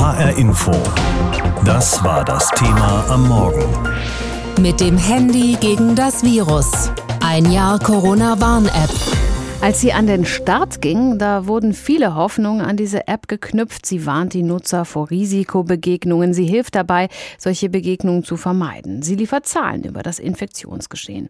HR Info. Das war das Thema am Morgen. Mit dem Handy gegen das Virus. Ein Jahr Corona-Warn-App. Als sie an den Start ging, da wurden viele Hoffnungen an diese App geknüpft. Sie warnt die Nutzer vor Risikobegegnungen. Sie hilft dabei, solche Begegnungen zu vermeiden. Sie liefert Zahlen über das Infektionsgeschehen.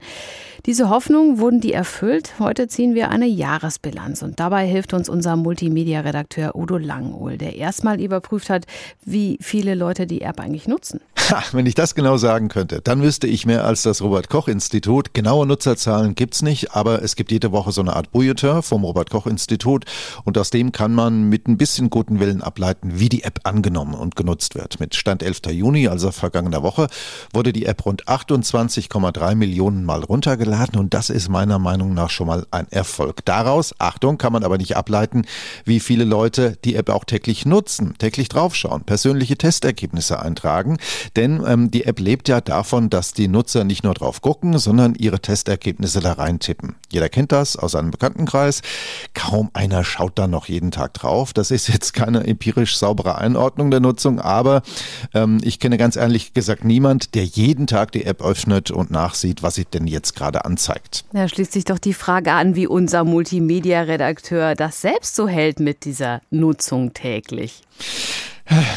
Diese Hoffnungen wurden die erfüllt. Heute ziehen wir eine Jahresbilanz und dabei hilft uns unser Multimedia-Redakteur Udo Langohl, der erstmal überprüft hat, wie viele Leute die App eigentlich nutzen. Ha, wenn ich das genau sagen könnte, dann wüsste ich mehr als das Robert-Koch-Institut. Genaue Nutzerzahlen gibt's nicht, aber es gibt jede Woche so eine Art Bulletin vom Robert-Koch-Institut und aus dem kann man mit ein bisschen guten Willen ableiten, wie die App angenommen und genutzt wird. Mit Stand 11. Juni, also vergangener Woche, wurde die App rund 28,3 Millionen Mal runtergeladen und das ist meiner Meinung nach schon mal ein Erfolg. Daraus, Achtung, kann man aber nicht ableiten, wie viele Leute die App auch täglich nutzen, täglich draufschauen, persönliche Testergebnisse eintragen. Denn ähm, die App lebt ja davon, dass die Nutzer nicht nur drauf gucken, sondern ihre Testergebnisse da reintippen. Jeder kennt das aus einem Bekanntenkreis. Kaum einer schaut da noch jeden Tag drauf. Das ist jetzt keine empirisch saubere Einordnung der Nutzung, aber ähm, ich kenne ganz ehrlich gesagt niemand, der jeden Tag die App öffnet und nachsieht, was sie denn jetzt gerade anzeigt. Da schließt sich doch die Frage an, wie unser Multimedia-Redakteur das selbst so hält mit dieser Nutzung täglich.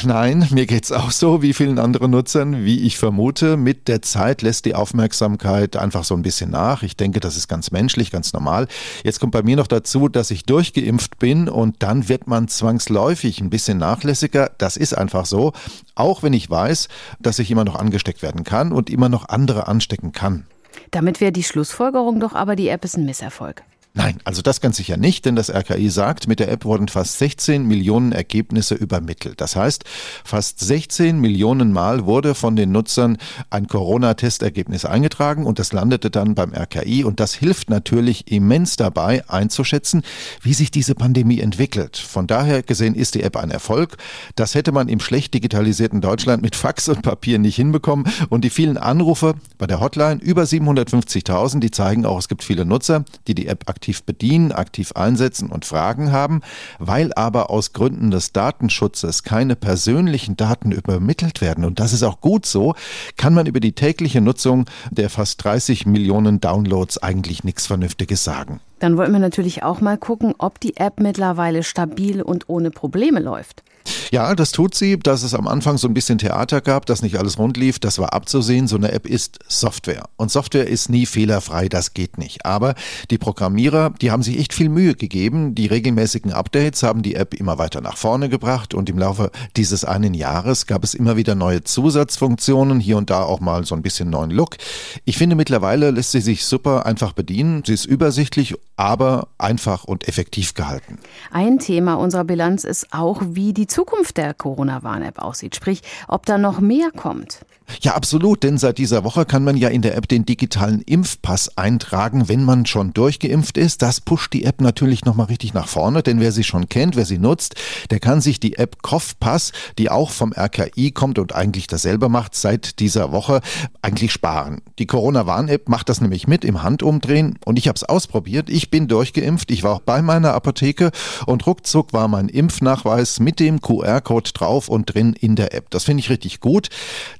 Nein, mir geht's auch so wie vielen anderen Nutzern, wie ich vermute. Mit der Zeit lässt die Aufmerksamkeit einfach so ein bisschen nach. Ich denke, das ist ganz menschlich, ganz normal. Jetzt kommt bei mir noch dazu, dass ich durchgeimpft bin und dann wird man zwangsläufig ein bisschen nachlässiger. Das ist einfach so. Auch wenn ich weiß, dass ich immer noch angesteckt werden kann und immer noch andere anstecken kann. Damit wäre die Schlussfolgerung doch aber, die App ist ein Misserfolg. Nein, also das ganz sicher nicht, denn das RKI sagt, mit der App wurden fast 16 Millionen Ergebnisse übermittelt. Das heißt, fast 16 Millionen Mal wurde von den Nutzern ein Corona-Testergebnis eingetragen und das landete dann beim RKI und das hilft natürlich immens dabei einzuschätzen, wie sich diese Pandemie entwickelt. Von daher gesehen ist die App ein Erfolg. Das hätte man im schlecht digitalisierten Deutschland mit Fax und Papier nicht hinbekommen und die vielen Anrufe bei der Hotline, über 750.000, die zeigen auch, es gibt viele Nutzer, die die App aktiv aktiv bedienen, aktiv einsetzen und Fragen haben, weil aber aus Gründen des Datenschutzes keine persönlichen Daten übermittelt werden, und das ist auch gut so, kann man über die tägliche Nutzung der fast 30 Millionen Downloads eigentlich nichts Vernünftiges sagen. Dann wollten wir natürlich auch mal gucken, ob die App mittlerweile stabil und ohne Probleme läuft. Ja, das tut sie. Dass es am Anfang so ein bisschen Theater gab, dass nicht alles rund lief, das war abzusehen. So eine App ist Software. Und Software ist nie fehlerfrei, das geht nicht. Aber die Programmierer, die haben sich echt viel Mühe gegeben. Die regelmäßigen Updates haben die App immer weiter nach vorne gebracht. Und im Laufe dieses einen Jahres gab es immer wieder neue Zusatzfunktionen, hier und da auch mal so ein bisschen neuen Look. Ich finde, mittlerweile lässt sie sich super einfach bedienen. Sie ist übersichtlich, aber einfach und effektiv gehalten. Ein Thema unserer Bilanz ist auch, wie die Zukunft der Corona-Warn-App aussieht, sprich, ob da noch mehr kommt. Ja, absolut, denn seit dieser Woche kann man ja in der App den digitalen Impfpass eintragen, wenn man schon durchgeimpft ist. Das pusht die App natürlich nochmal richtig nach vorne, denn wer sie schon kennt, wer sie nutzt, der kann sich die App Kopfpass, die auch vom RKI kommt und eigentlich dasselbe macht, seit dieser Woche eigentlich sparen. Die Corona-Warn-App macht das nämlich mit im Handumdrehen und ich habe es ausprobiert. Ich bin durchgeimpft, ich war auch bei meiner Apotheke und ruckzuck war mein Impfnachweis mit dem QR-Code drauf und drin in der App. Das finde ich richtig gut,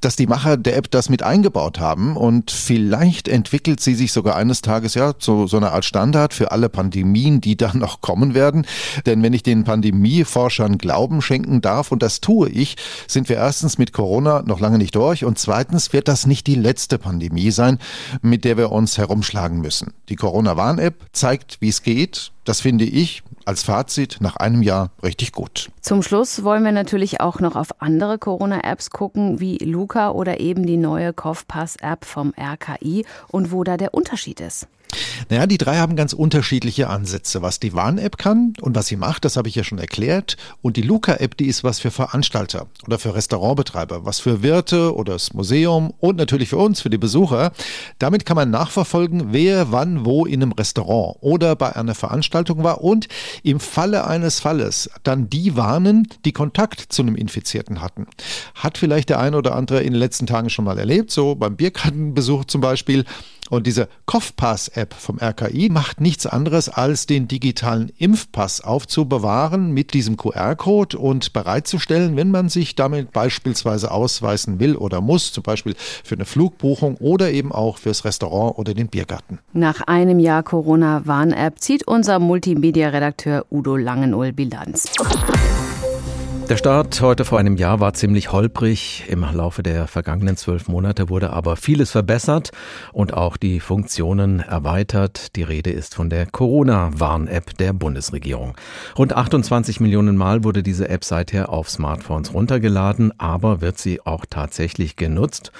dass die Macher der App das mit eingebaut haben und vielleicht entwickelt sie sich sogar eines Tages ja zu so einer Art Standard für alle Pandemien, die dann noch kommen werden. Denn wenn ich den Pandemieforschern Glauben schenken darf, und das tue ich, sind wir erstens mit Corona noch lange nicht durch und zweitens wird das nicht die letzte Pandemie sein, mit der wir uns herumschlagen müssen. Die Corona-Warn-App zeigt, wie es geht. Das finde ich als Fazit nach einem Jahr richtig gut. Zum Schluss wollen wir natürlich auch noch auf andere Corona-Apps gucken, wie Luca oder eben die neue Kopfpass-App vom RKI und wo da der Unterschied ist. Naja, die drei haben ganz unterschiedliche Ansätze. Was die Warn-App kann und was sie macht, das habe ich ja schon erklärt. Und die Luca-App, die ist was für Veranstalter oder für Restaurantbetreiber, was für Wirte oder das Museum und natürlich für uns, für die Besucher. Damit kann man nachverfolgen, wer wann wo in einem Restaurant oder bei einer Veranstaltung war und im Falle eines Falles dann die warnen, die Kontakt zu einem Infizierten hatten. Hat vielleicht der eine oder andere in den letzten Tagen schon mal erlebt, so beim Bierkartenbesuch zum Beispiel. Und diese Kopfpass-App vom RKI macht nichts anderes, als den digitalen Impfpass aufzubewahren mit diesem QR-Code und bereitzustellen, wenn man sich damit beispielsweise ausweisen will oder muss, zum Beispiel für eine Flugbuchung oder eben auch fürs Restaurant oder den Biergarten. Nach einem Jahr Corona-Warn-App zieht unser Multimedia-Redakteur Udo Langenull Bilanz. Der Start heute vor einem Jahr war ziemlich holprig. Im Laufe der vergangenen zwölf Monate wurde aber vieles verbessert und auch die Funktionen erweitert. Die Rede ist von der Corona-Warn-App der Bundesregierung. Rund 28 Millionen Mal wurde diese App seither auf Smartphones runtergeladen, aber wird sie auch tatsächlich genutzt?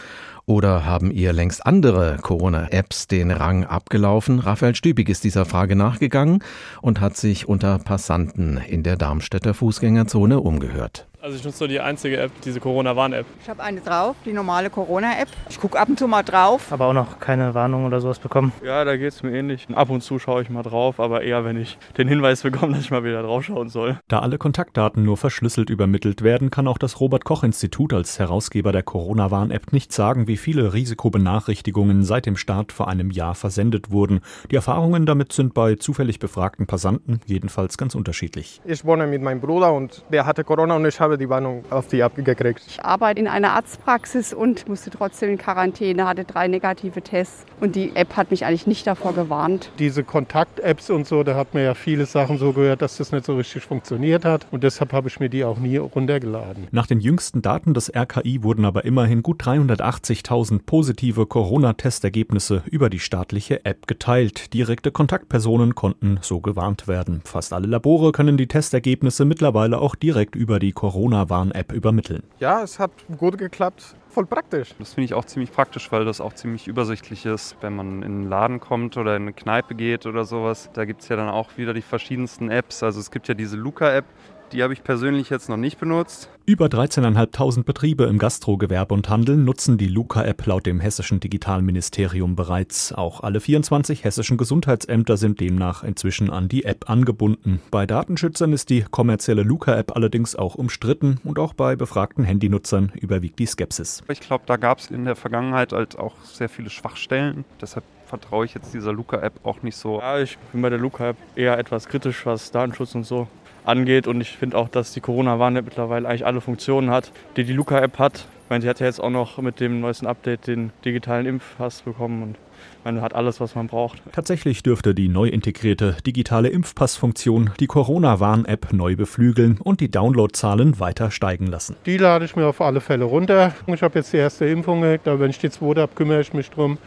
Oder haben ihr längst andere Corona-Apps den Rang abgelaufen? Raphael Stübig ist dieser Frage nachgegangen und hat sich unter Passanten in der Darmstädter Fußgängerzone umgehört. Also ich nutze nur die einzige App, diese Corona-Warn-App. Ich habe eine drauf, die normale Corona-App. Ich gucke ab und zu mal drauf. Aber auch noch keine Warnung oder sowas bekommen. Ja, da geht es mir ähnlich. Ab und zu schaue ich mal drauf, aber eher, wenn ich den Hinweis bekomme, dass ich mal wieder draufschauen soll. Da alle Kontaktdaten nur verschlüsselt übermittelt werden, kann auch das Robert-Koch-Institut als Herausgeber der Corona-Warn-App nicht sagen, wie viele Risikobenachrichtigungen seit dem Start vor einem Jahr versendet wurden. Die Erfahrungen damit sind bei zufällig befragten Passanten jedenfalls ganz unterschiedlich. Ich wohne mit meinem Bruder und der hatte Corona und ich habe die Warnung auf die App gekriegt. Ich arbeite in einer Arztpraxis und musste trotzdem in Quarantäne, hatte drei negative Tests und die App hat mich eigentlich nicht davor gewarnt. Diese Kontakt-Apps und so, da hat man ja viele Sachen so gehört, dass das nicht so richtig funktioniert hat und deshalb habe ich mir die auch nie runtergeladen. Nach den jüngsten Daten des RKI wurden aber immerhin gut 380.000 positive Corona-Testergebnisse über die staatliche App geteilt. Direkte Kontaktpersonen konnten so gewarnt werden. Fast alle Labore können die Testergebnisse mittlerweile auch direkt über die Corona-Warn-App übermitteln. Ja, es hat gut geklappt. Voll praktisch. Das finde ich auch ziemlich praktisch, weil das auch ziemlich übersichtlich ist, wenn man in einen Laden kommt oder in eine Kneipe geht oder sowas. Da gibt es ja dann auch wieder die verschiedensten Apps. Also es gibt ja diese Luca-App, die habe ich persönlich jetzt noch nicht benutzt. Über 13.500 Betriebe im Gastrogewerbe und Handel nutzen die Luca-App laut dem hessischen Digitalministerium bereits. Auch alle 24 hessischen Gesundheitsämter sind demnach inzwischen an die App angebunden. Bei Datenschützern ist die kommerzielle Luca-App allerdings auch umstritten und auch bei befragten Handynutzern überwiegt die Skepsis. Ich glaube, da gab es in der Vergangenheit halt auch sehr viele Schwachstellen. Deshalb vertraue ich jetzt dieser Luca-App auch nicht so. Ja, ich bin bei der Luca-App eher etwas kritisch, was Datenschutz und so angeht. Und ich finde auch, dass die Corona-Warn-App mittlerweile eigentlich alle Funktionen hat, die die Luca-App hat. Ich meine, sie hat ja jetzt auch noch mit dem neuesten Update den digitalen Impfpass bekommen und man hat alles, was man braucht. Tatsächlich dürfte die neu integrierte digitale Impfpassfunktion die Corona-Warn-App neu beflügeln und die Downloadzahlen weiter steigen lassen. Die lade ich mir auf alle Fälle runter. Ich habe jetzt die erste Impfung gekriegt, aber wenn ich die zweite habe, kümmere ich mich darum,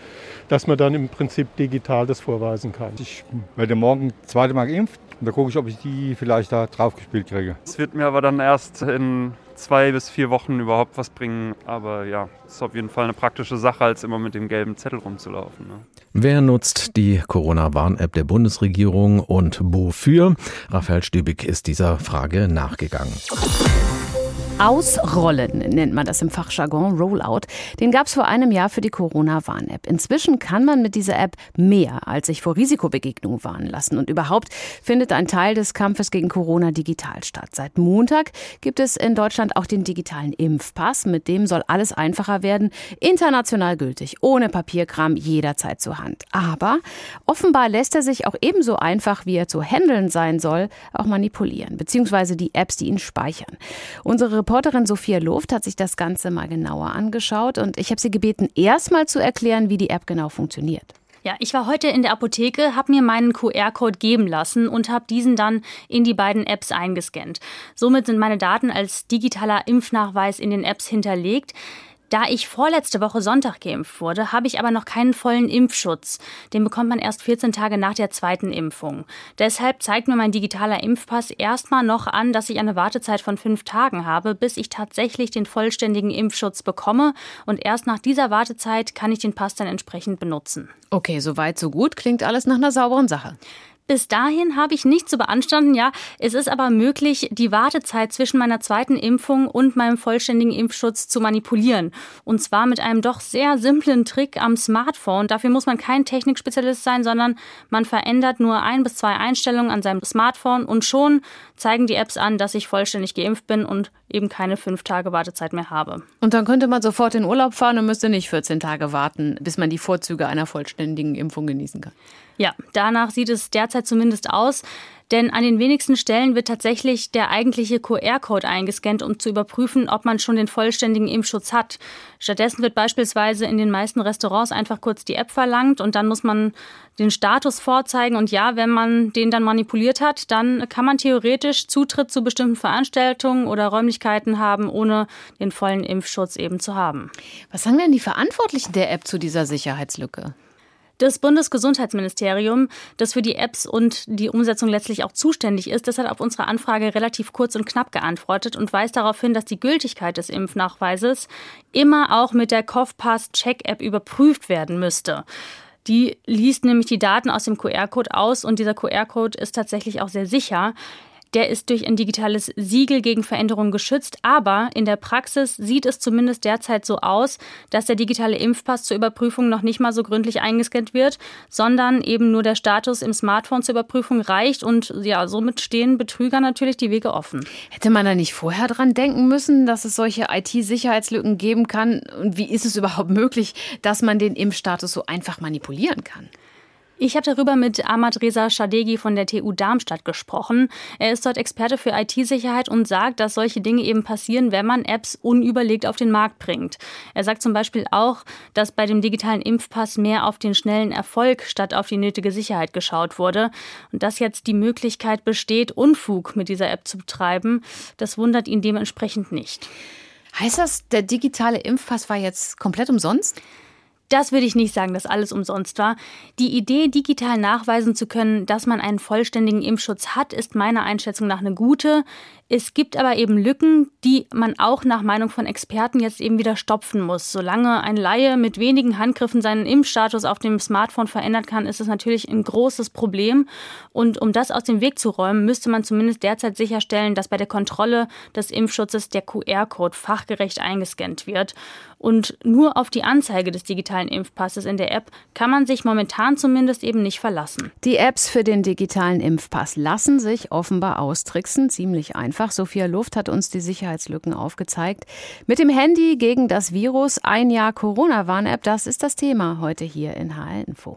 dass man dann im Prinzip digital das vorweisen kann. Ich werde morgen zweite Mal geimpft und da gucke ich, ob ich die vielleicht da drauf gespielt kriege. Es wird mir aber dann erst in zwei bis vier Wochen überhaupt was bringen. Aber ja, ist auf jeden Fall eine praktische Sache, als immer mit dem gelben Zettel rumzulaufen. Ne? Wer nutzt die Corona-Warn-App der Bundesregierung und wofür? Raphael Stübig ist dieser Frage nachgegangen. Ausrollen nennt man das im Fachjargon, Rollout. Den gab es vor einem Jahr für die Corona-Warn-App. Inzwischen kann man mit dieser App mehr als sich vor Risikobegegnungen warnen lassen. Und überhaupt findet ein Teil des Kampfes gegen Corona digital statt. Seit Montag gibt es in Deutschland auch den digitalen Impfpass. Mit dem soll alles einfacher werden, international gültig, ohne Papierkram, jederzeit zur Hand. Aber offenbar lässt er sich auch ebenso einfach, wie er zu handeln sein soll, auch manipulieren, beziehungsweise die Apps, die ihn speichern. Unsere Reporterin Sophia Luft hat sich das Ganze mal genauer angeschaut und ich habe sie gebeten, erstmal zu erklären, wie die App genau funktioniert. Ja, ich war heute in der Apotheke, habe mir meinen QR-Code geben lassen und habe diesen dann in die beiden Apps eingescannt. Somit sind meine Daten als digitaler Impfnachweis in den Apps hinterlegt. Da ich vorletzte Woche Sonntag geimpft wurde, habe ich aber noch keinen vollen Impfschutz. Den bekommt man erst 14 Tage nach der zweiten Impfung. Deshalb zeigt mir mein digitaler Impfpass erstmal noch an, dass ich eine Wartezeit von fünf Tagen habe, bis ich tatsächlich den vollständigen Impfschutz bekomme. Und erst nach dieser Wartezeit kann ich den Pass dann entsprechend benutzen. Okay, soweit, so gut. Klingt alles nach einer sauberen Sache. Bis dahin habe ich nichts zu beanstanden, ja. Es ist aber möglich, die Wartezeit zwischen meiner zweiten Impfung und meinem vollständigen Impfschutz zu manipulieren. Und zwar mit einem doch sehr simplen Trick am Smartphone. Dafür muss man kein Technikspezialist sein, sondern man verändert nur ein bis zwei Einstellungen an seinem Smartphone und schon zeigen die Apps an, dass ich vollständig geimpft bin und eben keine fünf Tage Wartezeit mehr habe. Und dann könnte man sofort in Urlaub fahren und müsste nicht 14 Tage warten, bis man die Vorzüge einer vollständigen Impfung genießen kann. Ja, danach sieht es derzeit zumindest aus. Denn an den wenigsten Stellen wird tatsächlich der eigentliche QR-Code eingescannt, um zu überprüfen, ob man schon den vollständigen Impfschutz hat. Stattdessen wird beispielsweise in den meisten Restaurants einfach kurz die App verlangt und dann muss man den Status vorzeigen. Und ja, wenn man den dann manipuliert hat, dann kann man theoretisch Zutritt zu bestimmten Veranstaltungen oder Räumlichkeiten haben, ohne den vollen Impfschutz eben zu haben. Was sagen denn die Verantwortlichen der App zu dieser Sicherheitslücke? Das Bundesgesundheitsministerium, das für die Apps und die Umsetzung letztlich auch zuständig ist, das hat auf unsere Anfrage relativ kurz und knapp geantwortet und weist darauf hin, dass die Gültigkeit des Impfnachweises immer auch mit der CovPass-Check-App überprüft werden müsste. Die liest nämlich die Daten aus dem QR-Code aus und dieser QR-Code ist tatsächlich auch sehr sicher der ist durch ein digitales Siegel gegen Veränderungen geschützt. Aber in der Praxis sieht es zumindest derzeit so aus, dass der digitale Impfpass zur Überprüfung noch nicht mal so gründlich eingescannt wird, sondern eben nur der Status im Smartphone zur Überprüfung reicht. Und ja, somit stehen Betrüger natürlich die Wege offen. Hätte man da nicht vorher dran denken müssen, dass es solche IT-Sicherheitslücken geben kann? Und wie ist es überhaupt möglich, dass man den Impfstatus so einfach manipulieren kann? Ich habe darüber mit Ahmad Reza Shadegi von der TU Darmstadt gesprochen. Er ist dort Experte für IT-Sicherheit und sagt, dass solche Dinge eben passieren, wenn man Apps unüberlegt auf den Markt bringt. Er sagt zum Beispiel auch, dass bei dem digitalen Impfpass mehr auf den schnellen Erfolg statt auf die nötige Sicherheit geschaut wurde. Und dass jetzt die Möglichkeit besteht, Unfug mit dieser App zu betreiben, das wundert ihn dementsprechend nicht. Heißt das, der digitale Impfpass war jetzt komplett umsonst? Das würde ich nicht sagen, dass alles umsonst war. Die Idee, digital nachweisen zu können, dass man einen vollständigen Impfschutz hat, ist meiner Einschätzung nach eine gute. Es gibt aber eben Lücken, die man auch nach Meinung von Experten jetzt eben wieder stopfen muss. Solange ein Laie mit wenigen Handgriffen seinen Impfstatus auf dem Smartphone verändern kann, ist es natürlich ein großes Problem. Und um das aus dem Weg zu räumen, müsste man zumindest derzeit sicherstellen, dass bei der Kontrolle des Impfschutzes der QR-Code fachgerecht eingescannt wird. Und nur auf die Anzeige des digitalen Impfpasses in der App kann man sich momentan zumindest eben nicht verlassen. Die Apps für den digitalen Impfpass lassen sich offenbar austricksen, ziemlich einfach. Sophia Luft hat uns die Sicherheitslücken aufgezeigt. Mit dem Handy gegen das Virus, ein Jahr Corona-Warn-App, das ist das Thema heute hier in HR Info.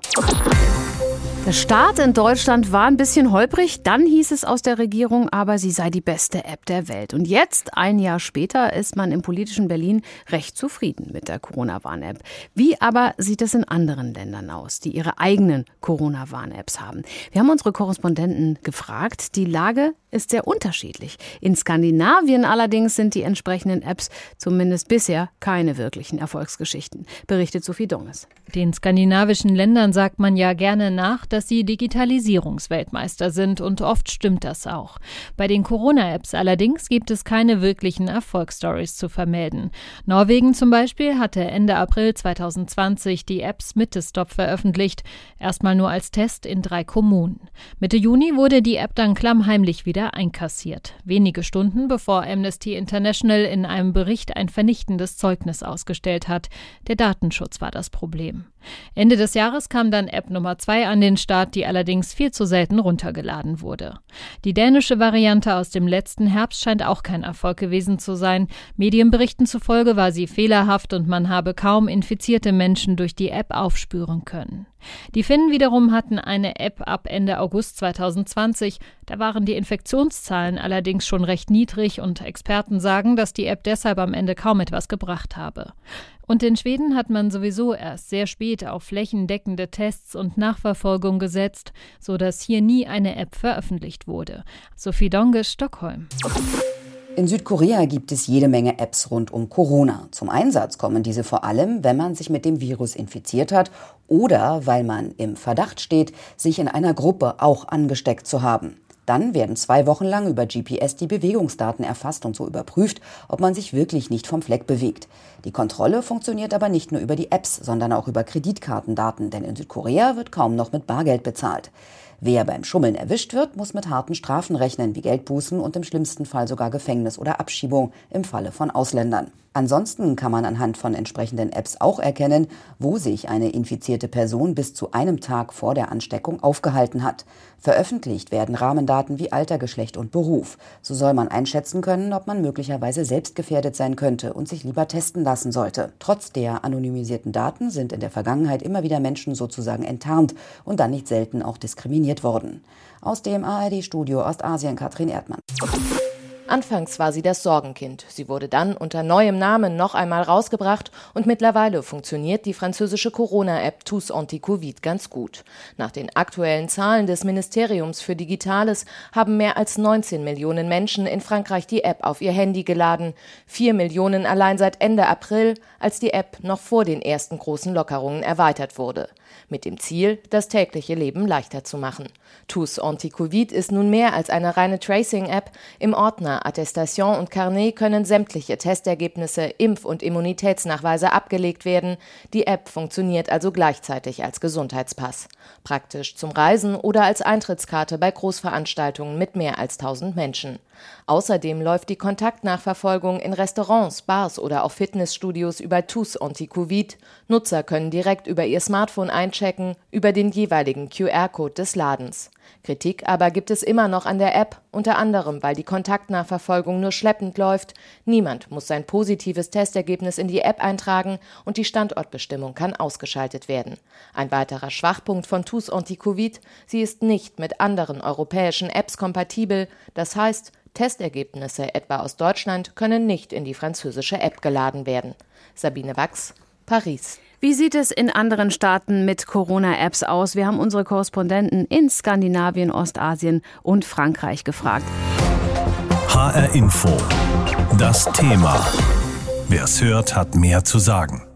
Der Start in Deutschland war ein bisschen holprig. Dann hieß es aus der Regierung, aber sie sei die beste App der Welt. Und jetzt, ein Jahr später, ist man im politischen Berlin recht zufrieden mit der Corona-Warn-App. Wie aber sieht es in anderen Ländern aus, die ihre eigenen Corona-Warn-Apps haben? Wir haben unsere Korrespondenten gefragt. Die Lage ist sehr unterschiedlich. In Skandinavien allerdings sind die entsprechenden Apps zumindest bisher keine wirklichen Erfolgsgeschichten, berichtet Sophie Donges. Den skandinavischen Ländern sagt man ja gerne nach, dass sie Digitalisierungsweltmeister sind und oft stimmt das auch. Bei den Corona-Apps allerdings gibt es keine wirklichen Erfolgsstories zu vermelden. Norwegen zum Beispiel hatte Ende April 2020 die App Smittestop veröffentlicht, erstmal nur als Test in drei Kommunen. Mitte Juni wurde die App dann klammheimlich wieder wieder einkassiert. Wenige Stunden bevor Amnesty International in einem Bericht ein vernichtendes Zeugnis ausgestellt hat. Der Datenschutz war das Problem. Ende des Jahres kam dann App Nummer 2 an den Start, die allerdings viel zu selten runtergeladen wurde. Die dänische Variante aus dem letzten Herbst scheint auch kein Erfolg gewesen zu sein. Medienberichten zufolge war sie fehlerhaft und man habe kaum infizierte Menschen durch die App aufspüren können. Die Finnen wiederum hatten eine App ab Ende August 2020. Da waren die Infektionszahlen allerdings schon recht niedrig und Experten sagen, dass die App deshalb am Ende kaum etwas gebracht habe. Und in Schweden hat man sowieso erst sehr spät auf flächendeckende Tests und Nachverfolgung gesetzt, sodass hier nie eine App veröffentlicht wurde. Sophie Donge, Stockholm. In Südkorea gibt es jede Menge Apps rund um Corona. Zum Einsatz kommen diese vor allem, wenn man sich mit dem Virus infiziert hat oder weil man im Verdacht steht, sich in einer Gruppe auch angesteckt zu haben. Dann werden zwei Wochen lang über GPS die Bewegungsdaten erfasst und so überprüft, ob man sich wirklich nicht vom Fleck bewegt. Die Kontrolle funktioniert aber nicht nur über die Apps, sondern auch über Kreditkartendaten, denn in Südkorea wird kaum noch mit Bargeld bezahlt. Wer beim Schummeln erwischt wird, muss mit harten Strafen rechnen, wie Geldbußen und im schlimmsten Fall sogar Gefängnis oder Abschiebung im Falle von Ausländern. Ansonsten kann man anhand von entsprechenden Apps auch erkennen, wo sich eine infizierte Person bis zu einem Tag vor der Ansteckung aufgehalten hat. Veröffentlicht werden Rahmendaten wie Alter, Geschlecht und Beruf. So soll man einschätzen können, ob man möglicherweise selbst gefährdet sein könnte und sich lieber testen lassen sollte. Trotz der anonymisierten Daten sind in der Vergangenheit immer wieder Menschen sozusagen enttarnt und dann nicht selten auch diskriminiert worden. Aus dem ARD-Studio Ostasien Katrin Erdmann. Anfangs war sie das Sorgenkind. Sie wurde dann unter neuem Namen noch einmal rausgebracht und mittlerweile funktioniert die französische Corona-App Tous Anti-Covid ganz gut. Nach den aktuellen Zahlen des Ministeriums für Digitales haben mehr als 19 Millionen Menschen in Frankreich die App auf ihr Handy geladen. Vier Millionen allein seit Ende April, als die App noch vor den ersten großen Lockerungen erweitert wurde. Mit dem Ziel, das tägliche Leben leichter zu machen. TUS Anti-Covid ist nun mehr als eine reine Tracing-App. Im Ordner Attestation und Carnet können sämtliche Testergebnisse, Impf- und Immunitätsnachweise abgelegt werden. Die App funktioniert also gleichzeitig als Gesundheitspass. Praktisch zum Reisen oder als Eintrittskarte bei Großveranstaltungen mit mehr als 1000 Menschen. Außerdem läuft die Kontaktnachverfolgung in Restaurants, Bars oder auch Fitnessstudios über TUS Anti-Covid. Nutzer können direkt über ihr Smartphone einchecken, über den jeweiligen QR-Code des Ladens. Kritik aber gibt es immer noch an der App, unter anderem, weil die Kontaktnachverfolgung nur schleppend läuft. Niemand muss sein positives Testergebnis in die App eintragen und die Standortbestimmung kann ausgeschaltet werden. Ein weiterer Schwachpunkt von TUS Anti-Covid, sie ist nicht mit anderen europäischen Apps kompatibel, das heißt, Testergebnisse etwa aus Deutschland können nicht in die französische App geladen werden. Sabine Wachs, Paris. Wie sieht es in anderen Staaten mit Corona-Apps aus? Wir haben unsere Korrespondenten in Skandinavien, Ostasien und Frankreich gefragt. HR Info. Das Thema. Wer es hört, hat mehr zu sagen.